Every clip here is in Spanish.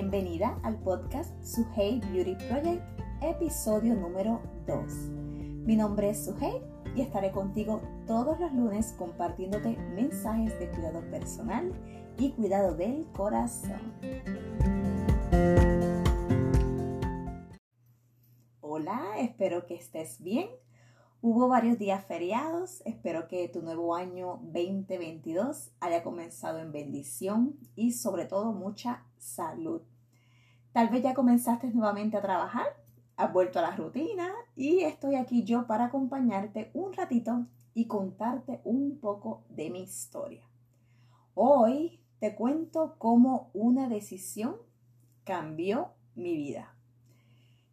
Bienvenida al podcast Suhey Beauty Project, episodio número 2. Mi nombre es Suhey y estaré contigo todos los lunes compartiéndote mensajes de cuidado personal y cuidado del corazón. Hola, espero que estés bien. Hubo varios días feriados, espero que tu nuevo año 2022 haya comenzado en bendición y sobre todo mucha salud. Tal vez ya comenzaste nuevamente a trabajar, has vuelto a la rutina y estoy aquí yo para acompañarte un ratito y contarte un poco de mi historia. Hoy te cuento cómo una decisión cambió mi vida.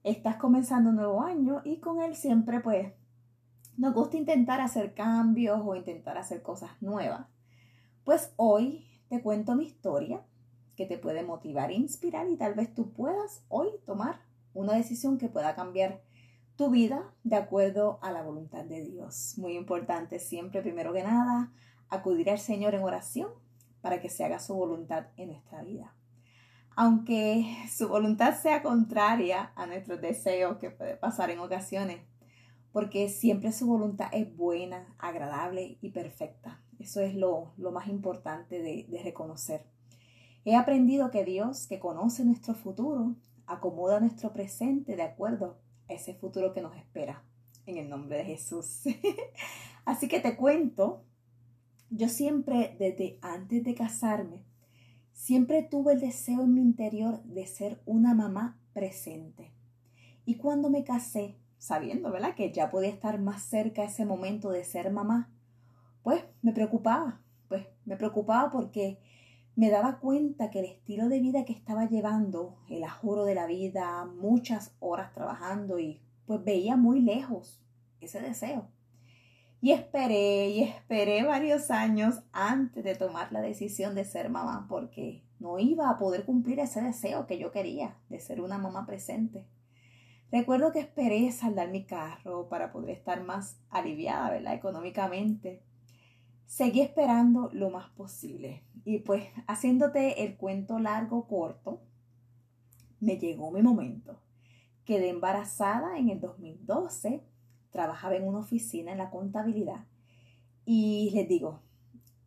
Estás comenzando un nuevo año y con él siempre pues nos gusta intentar hacer cambios o intentar hacer cosas nuevas. Pues hoy te cuento mi historia que te puede motivar e inspirar y tal vez tú puedas hoy tomar una decisión que pueda cambiar tu vida de acuerdo a la voluntad de Dios. Muy importante siempre, primero que nada, acudir al Señor en oración para que se haga su voluntad en nuestra vida. Aunque su voluntad sea contraria a nuestros deseos, que puede pasar en ocasiones, porque siempre su voluntad es buena, agradable y perfecta. Eso es lo, más importante de, de reconocer. He aprendido que Dios, que conoce nuestro futuro, acomoda nuestro presente de acuerdo a ese futuro que nos espera. En el nombre de Jesús. Así que te cuento, yo siempre, desde antes de casarme, siempre tuve el deseo en mi interior de ser una mamá presente. Y cuando me casé, sabiendo, ¿verdad? Que ya podía estar más cerca ese momento de ser mamá, pues me preocupaba, pues me preocupaba porque me daba cuenta que el estilo de vida que estaba llevando, el ajoro de la vida, muchas horas trabajando y pues veía muy lejos ese deseo. Y esperé y esperé varios años antes de tomar la decisión de ser mamá porque no iba a poder cumplir ese deseo que yo quería de ser una mamá presente. Recuerdo que esperé saldar mi carro para poder estar más aliviada, ¿verdad? Económicamente. Seguí esperando lo más posible. Y pues haciéndote el cuento largo, corto, me llegó mi momento. Quedé embarazada en el 2012, trabajaba en una oficina en la contabilidad y les digo,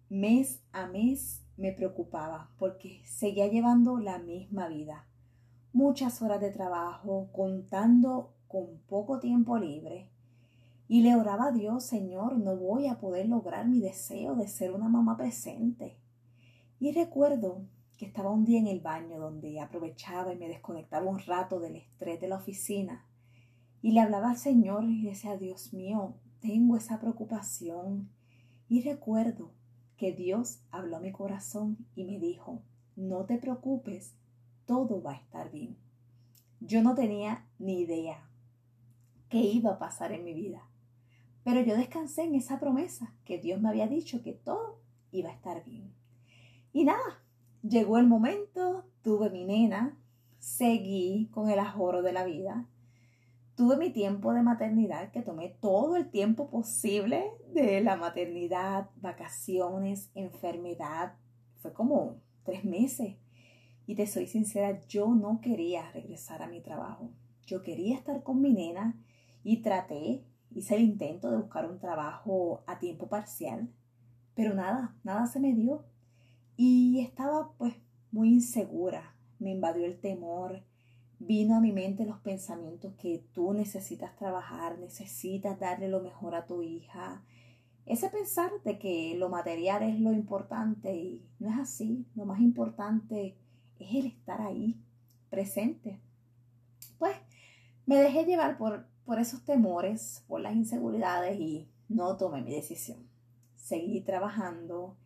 mes a mes me preocupaba porque seguía llevando la misma vida muchas horas de trabajo, contando con poco tiempo libre. Y le oraba a Dios, Señor, no voy a poder lograr mi deseo de ser una mamá presente. Y recuerdo que estaba un día en el baño donde aprovechaba y me desconectaba un rato del estrés de la oficina. Y le hablaba al Señor y decía, Dios mío, tengo esa preocupación. Y recuerdo que Dios habló a mi corazón y me dijo, no te preocupes, todo va a estar bien. Yo no tenía ni idea qué iba a pasar en mi vida, pero yo descansé en esa promesa que Dios me había dicho que todo iba a estar bien. Y nada, llegó el momento, tuve mi nena, seguí con el ajoro de la vida, tuve mi tiempo de maternidad, que tomé todo el tiempo posible de la maternidad, vacaciones, enfermedad, fue como tres meses y te soy sincera, yo no quería regresar a mi trabajo. Yo quería estar con mi nena y traté, hice el intento de buscar un trabajo a tiempo parcial, pero nada, nada se me dio. Y estaba pues muy insegura, me invadió el temor, vino a mi mente los pensamientos que tú necesitas trabajar, necesitas darle lo mejor a tu hija. Ese pensar de que lo material es lo importante y no es así, lo más importante es el estar ahí, presente. Pues me dejé llevar por, por esos temores, por las inseguridades y no tomé mi decisión. Seguí trabajando.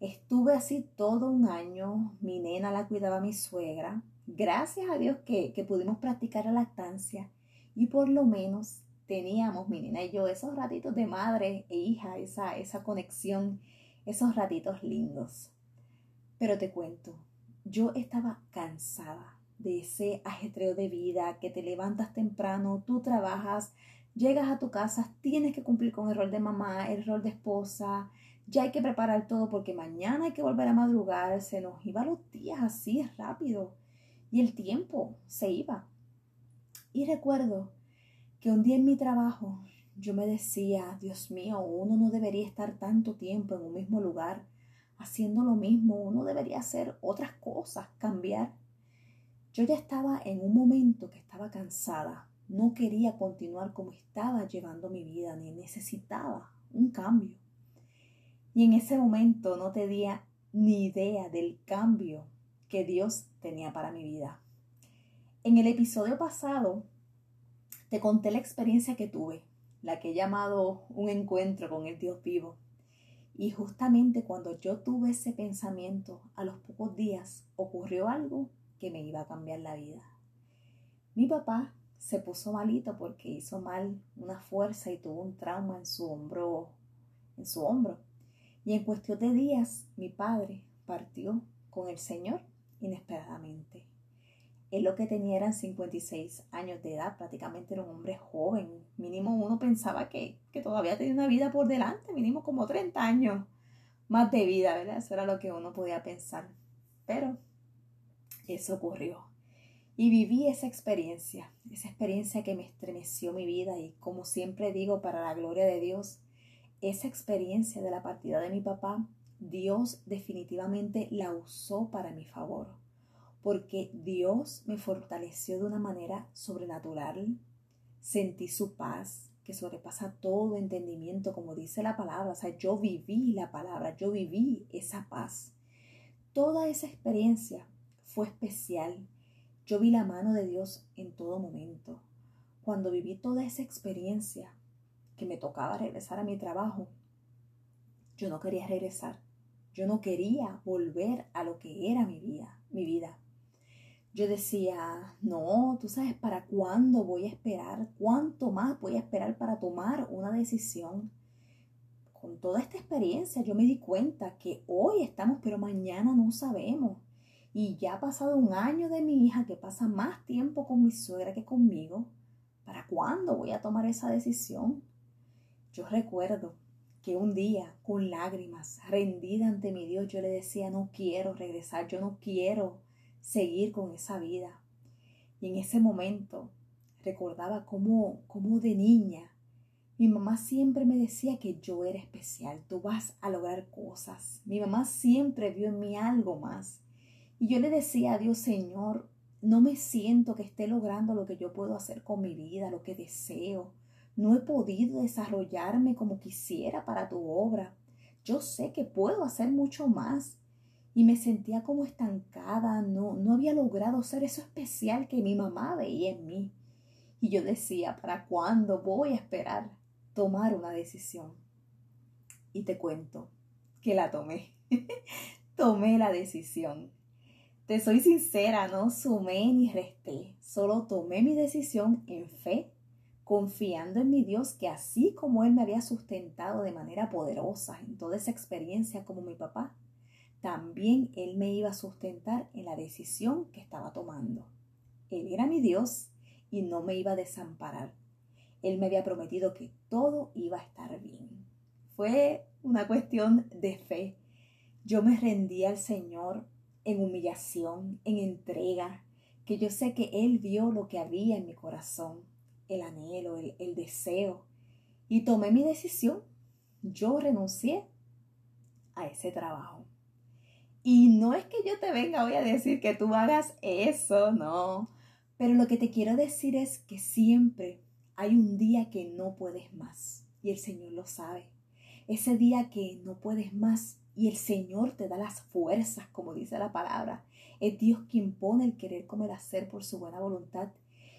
Estuve así todo un año. Mi nena la cuidaba mi suegra. Gracias a Dios que, que pudimos practicar la lactancia y por lo menos teníamos, mi nena y yo, esos ratitos de madre e hija, esa, esa conexión, esos ratitos lindos. Pero te cuento, yo estaba cansada de ese ajetreo de vida, que te levantas temprano, tú trabajas, llegas a tu casa, tienes que cumplir con el rol de mamá, el rol de esposa, ya hay que preparar todo porque mañana hay que volver a madrugar, se nos iban los días así rápido. y el tiempo se iba. Y recuerdo que un día en mi trabajo yo me decía, Dios mío, uno no debería estar tanto tiempo en un mismo lugar haciendo lo mismo, uno debería hacer otras cosas, cambiar. Yo ya estaba en un momento que estaba cansada, no quería continuar como estaba llevando mi vida, ni necesitaba un cambio. Y en ese momento no tenía ni idea del cambio que Dios tenía para mi vida. En el episodio pasado te conté la experiencia que tuve, la que he llamado un encuentro con el Dios vivo. Y justamente cuando yo tuve ese pensamiento, a los pocos días ocurrió algo que me iba a cambiar la vida. Mi papá se puso malito porque hizo mal una fuerza y tuvo un trauma en su hombro, en su hombro. Y en cuestión de días, mi padre partió con el Señor inesperadamente. Él lo que tenía eran 56 años de edad, prácticamente era un hombre joven. Mínimo uno pensaba que, que todavía tenía una vida por delante, mínimo como 30 años más de vida, ¿verdad? Eso era lo que uno podía pensar. Pero eso ocurrió. Y viví esa experiencia, esa experiencia que me estremeció mi vida y como siempre digo, para la gloria de Dios, esa experiencia de la partida de mi papá, Dios definitivamente la usó para mi favor, porque Dios me fortaleció de una manera sobrenatural, sentí su paz que sobrepasa todo entendimiento, como dice la palabra, o sea, yo viví la palabra, yo viví esa paz. Toda esa experiencia fue especial. Yo vi la mano de Dios en todo momento. Cuando viví toda esa experiencia, que me tocaba regresar a mi trabajo, yo no quería regresar. Yo no quería volver a lo que era mi vida, mi vida. Yo decía, no, tú sabes para cuándo voy a esperar, cuánto más voy a esperar para tomar una decisión. Con toda esta experiencia yo me di cuenta que hoy estamos, pero mañana no sabemos. Y ya ha pasado un año de mi hija que pasa más tiempo con mi suegra que conmigo. ¿Para cuándo voy a tomar esa decisión? Yo recuerdo que un día, con lágrimas, rendida ante mi Dios, yo le decía, no quiero regresar, yo no quiero seguir con esa vida. Y en ese momento recordaba cómo, cómo de niña mi mamá siempre me decía que yo era especial, tú vas a lograr cosas. Mi mamá siempre vio en mí algo más. Y yo le decía a Dios, Señor, no me siento que esté logrando lo que yo puedo hacer con mi vida, lo que deseo. No he podido desarrollarme como quisiera para tu obra. Yo sé que puedo hacer mucho más. Y me sentía como estancada, no, no había logrado ser eso especial que mi mamá veía en mí. Y yo decía, ¿para cuándo voy a esperar tomar una decisión? Y te cuento que la tomé. tomé la decisión. Te soy sincera, no sumé ni resté, solo tomé mi decisión en fe confiando en mi Dios que así como Él me había sustentado de manera poderosa en toda esa experiencia como mi papá, también Él me iba a sustentar en la decisión que estaba tomando. Él era mi Dios y no me iba a desamparar. Él me había prometido que todo iba a estar bien. Fue una cuestión de fe. Yo me rendí al Señor en humillación, en entrega, que yo sé que Él vio lo que había en mi corazón el anhelo, el, deseo. Y tomé mi decisión. Yo renuncié a ese trabajo. Y no es que yo te venga hoy a decir que tú hagas eso, no. Pero lo que te quiero decir es que siempre hay un día que no puedes más. Y el Señor lo sabe. Ese día que no puedes más y el Señor te da las fuerzas, como dice la palabra. Es Dios quien pone el querer como el hacer por su buena voluntad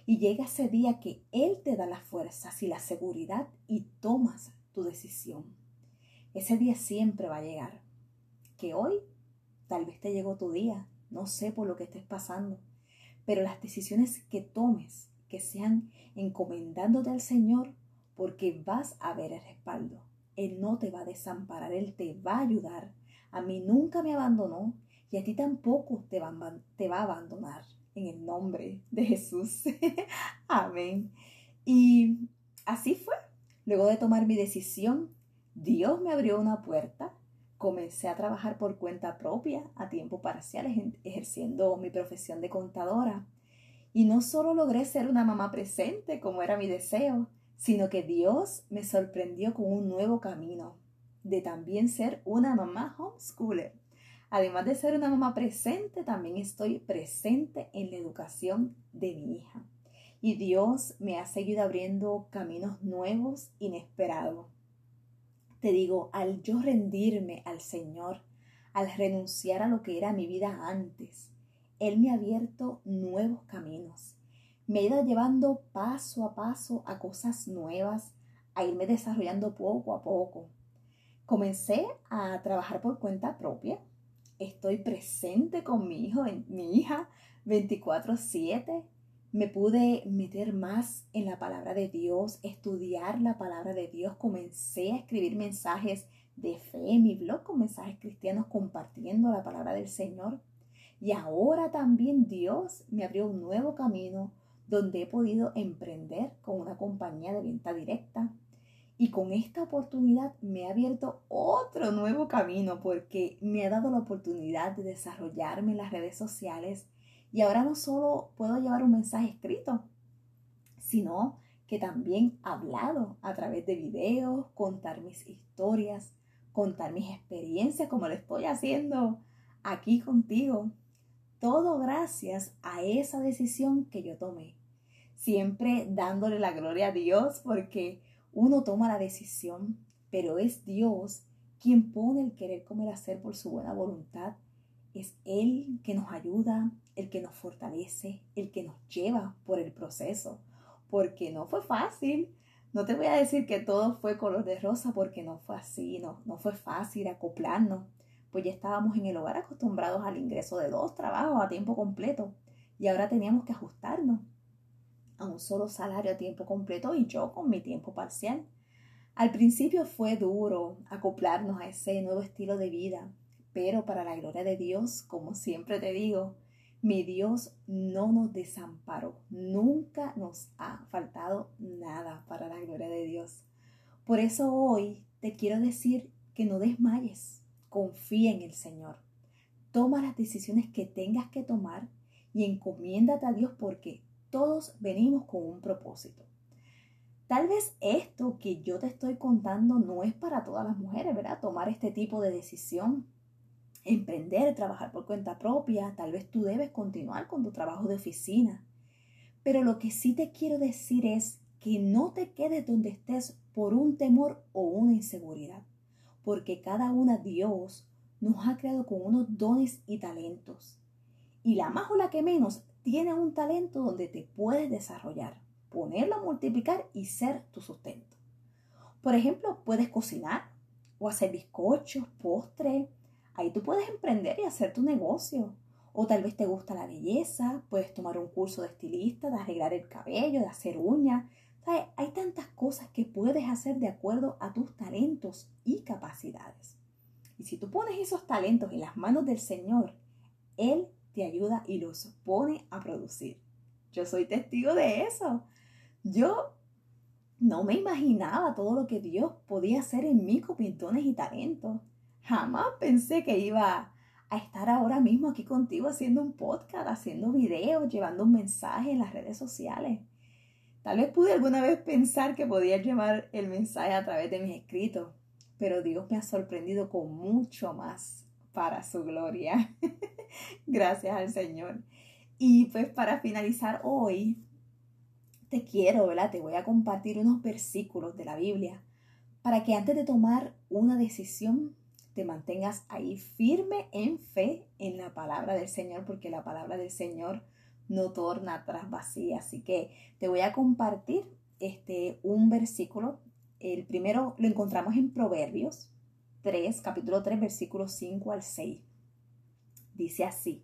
y llega ese día que Él te da las fuerzas y la seguridad y tomas tu decisión. Ese día siempre va a llegar. Que hoy tal vez te llegó tu día, no sé por lo que estés pasando, pero las decisiones que tomes, que sean encomendándote al Señor, porque vas a ver el respaldo. Él no te va a desamparar, Él te va a ayudar. A mí nunca me abandonó y a ti tampoco te va, te va a abandonar en el nombre de Jesús. Amén. Y así fue. Luego de tomar mi decisión, Dios me abrió una puerta, comencé a trabajar por cuenta propia a tiempo parcial, ejerciendo mi profesión de contadora. Y no solo logré ser una mamá presente, como era mi deseo, sino que Dios me sorprendió con un nuevo camino, de también ser una mamá homeschooler. Además de ser una mamá presente, también estoy presente en la educación de mi hija. Y Dios me ha seguido abriendo caminos nuevos, inesperados. Te digo, al yo rendirme al Señor, al renunciar a lo que era mi vida antes, Él me ha abierto nuevos caminos. Me ha ido llevando paso a paso a cosas nuevas, a irme desarrollando poco a poco. Comencé a trabajar por cuenta propia. Estoy presente con mi hijo, mi hija 24/7 me pude meter más en la palabra de Dios, estudiar la palabra de Dios, comencé a escribir mensajes de fe en mi blog con mensajes cristianos compartiendo la palabra del Señor. Y ahora también Dios me abrió un nuevo camino donde he podido emprender con una compañía de venta directa. Y con esta oportunidad me ha abierto otro nuevo camino porque me ha dado la oportunidad de desarrollarme en las redes sociales y ahora no solo puedo llevar un mensaje escrito, sino que también hablado a través de videos, contar mis historias, contar mis experiencias como lo estoy haciendo aquí contigo. Todo gracias a esa decisión que yo tomé. Siempre dándole la gloria a Dios porque uno toma la decisión, pero es Dios quien pone el querer como el hacer por su buena voluntad es Él que nos ayuda, el que nos fortalece, el que nos lleva por el proceso, porque no fue fácil. No te voy a decir que todo fue color de rosa porque no fue así, no, no fue fácil acoplarnos, pues ya estábamos en el hogar acostumbrados al ingreso de dos trabajos a tiempo completo y ahora teníamos que ajustarnos a un solo salario a tiempo completo y yo con mi tiempo parcial. Al principio fue duro acoplarnos a ese nuevo estilo de vida, pero para la gloria de Dios, como siempre te digo, mi Dios no nos desamparó, nunca nos ha faltado nada para la gloria de Dios. Por eso hoy te quiero decir que no desmayes, confía en el Señor. Toma las decisiones que tengas que tomar y encomiéndate a Dios porque todos venimos con un propósito. Tal vez esto que yo te estoy contando no es para todas las mujeres, ¿verdad? Tomar este tipo de decisión emprender, trabajar por cuenta propia, tal vez tú debes continuar con tu trabajo de oficina. Pero lo que sí te quiero decir es que no te quedes donde estés por un temor o una inseguridad, porque cada una Dios nos ha creado con unos dones y talentos. Y la más o la que menos tiene un talento donde te puedes desarrollar, ponerlo a multiplicar y ser tu sustento. Por ejemplo, puedes cocinar o hacer bizcochos, postres, Ahí tú puedes emprender y hacer tu negocio. O tal vez te gusta la belleza, puedes tomar un curso de estilista, de arreglar el cabello, de hacer uñas. Hay tantas cosas que puedes hacer de acuerdo a tus talentos y capacidades. Y si tú pones esos talentos en las manos del Señor, Él te ayuda y los pone a producir. Yo soy testigo de eso. Yo no me imaginaba todo lo que Dios podía hacer en mí con pintones y talentos. Jamás pensé que iba a estar ahora mismo aquí contigo haciendo un podcast, haciendo videos, llevando un mensaje en las redes sociales. Tal vez pude alguna vez pensar que podía llevar el mensaje a través de mis escritos, pero Dios me ha sorprendido con mucho más para su gloria. Gracias al Señor. Y pues para finalizar hoy, te quiero, ¿verdad? Te voy a compartir unos versículos de la Biblia para que antes de tomar una decisión te mantengas ahí firme en fe en la palabra del Señor, porque la palabra del Señor no torna atrás vacía. Así que te voy a compartir este, un versículo. El primero lo encontramos en Proverbios 3, capítulo 3, versículos 5 al 6. Dice así,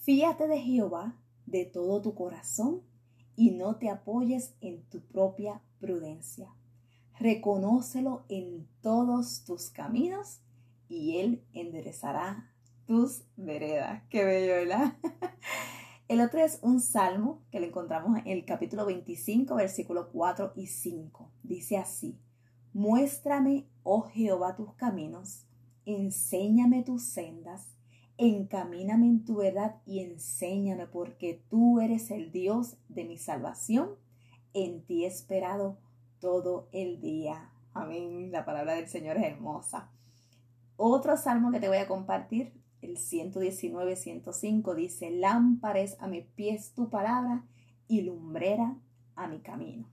fíate de Jehová de todo tu corazón y no te apoyes en tu propia prudencia. Reconócelo en todos tus caminos y Él enderezará tus veredas. Qué bello, ¿verdad? El otro es un salmo que lo encontramos en el capítulo 25, versículos 4 y 5. Dice así, Muéstrame, oh Jehová, tus caminos, enséñame tus sendas, encamíname en tu verdad y enséñame porque tú eres el Dios de mi salvación. En ti he esperado todo el día. Amén. La palabra del Señor es hermosa. Otro salmo que te voy a compartir, el 119, 105, dice, lámpares a mis pies tu palabra y lumbrera a mi camino.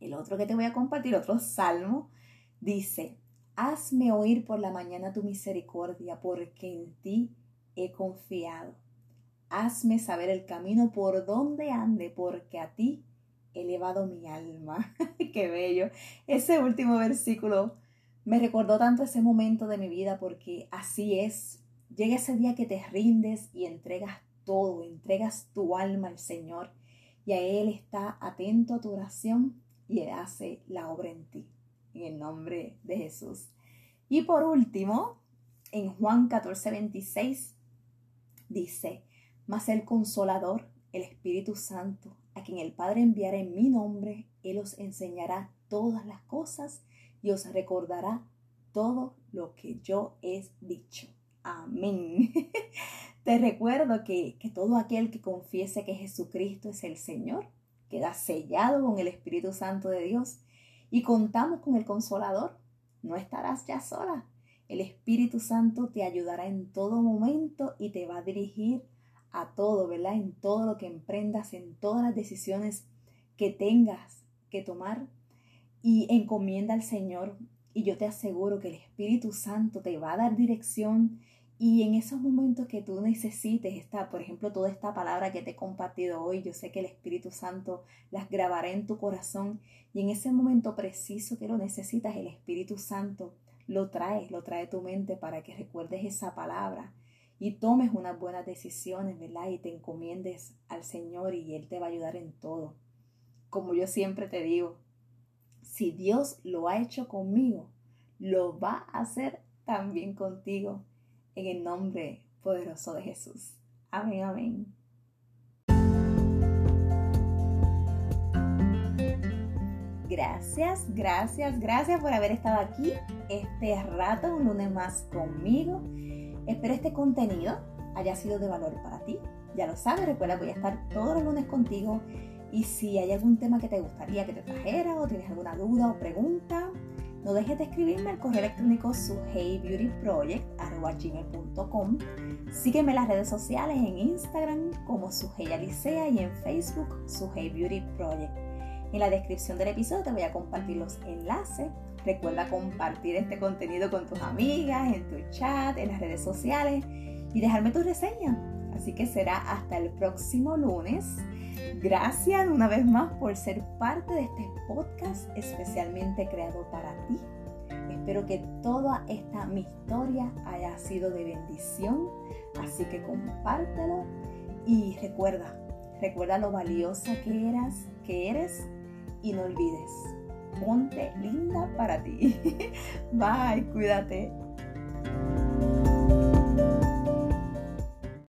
El otro que te voy a compartir, otro salmo, dice, hazme oír por la mañana tu misericordia, porque en ti he confiado. Hazme saber el camino por donde ande, porque a ti he elevado mi alma. Qué bello. Ese último versículo me recordó tanto ese momento de mi vida porque así es. Llega ese día que te rindes y entregas todo, entregas tu alma al Señor y a Él está atento a tu oración y Él hace la obra en ti, en el nombre de Jesús. Y por último, en Juan 14, 26 dice, mas el consolador, el Espíritu Santo, a quien el Padre enviará en mi nombre, Él os enseñará todas las cosas y os recordará todo lo que yo he dicho. Amén. Te recuerdo que, que todo aquel que confiese que Jesucristo es el Señor queda sellado con el Espíritu Santo de Dios y contamos con el Consolador. No estarás ya sola. El Espíritu Santo te ayudará en todo momento y te va a dirigir a todo, ¿verdad? En todo lo que emprendas, en todas las decisiones que tengas que tomar y encomienda al Señor. Y yo te aseguro que el Espíritu Santo te va a dar dirección y en esos momentos que tú necesites, esta, por ejemplo, toda esta palabra que te he compartido hoy, yo sé que el Espíritu Santo las grabará en tu corazón y en ese momento preciso que lo necesitas, el Espíritu Santo lo trae, lo trae tu mente para que recuerdes esa palabra y tomes unas buenas decisiones, ¿verdad? Y te encomiendes al Señor y Él te va a ayudar en todo. Como yo siempre te digo, si Dios lo ha hecho conmigo, lo va a hacer también contigo en el nombre poderoso de Jesús. Amén, amén. Gracias, gracias, gracias por haber estado aquí este rato, un lunes más conmigo. Espero este contenido haya sido de valor para ti. Ya lo sabes, recuerda que voy a estar todos los lunes contigo. Y si hay algún tema que te gustaría que te trajera o tienes alguna duda o pregunta, no dejes de escribirme al correo electrónico suheybeautyproject.com. Sígueme en las redes sociales en Instagram como Suhey Alicea y en Facebook Suhey Beauty Project. En la descripción del episodio te voy a compartir los enlaces. Recuerda compartir este contenido con tus amigas, en tu chat, en las redes sociales y dejarme tu reseña. Así que será hasta el próximo lunes. Gracias una vez más por ser parte de este podcast especialmente creado para ti. Espero que toda esta mi historia haya sido de bendición, así que compártelo y recuerda, recuerda lo valiosa que eras, que eres y no olvides, ponte linda para ti. Bye, cuídate.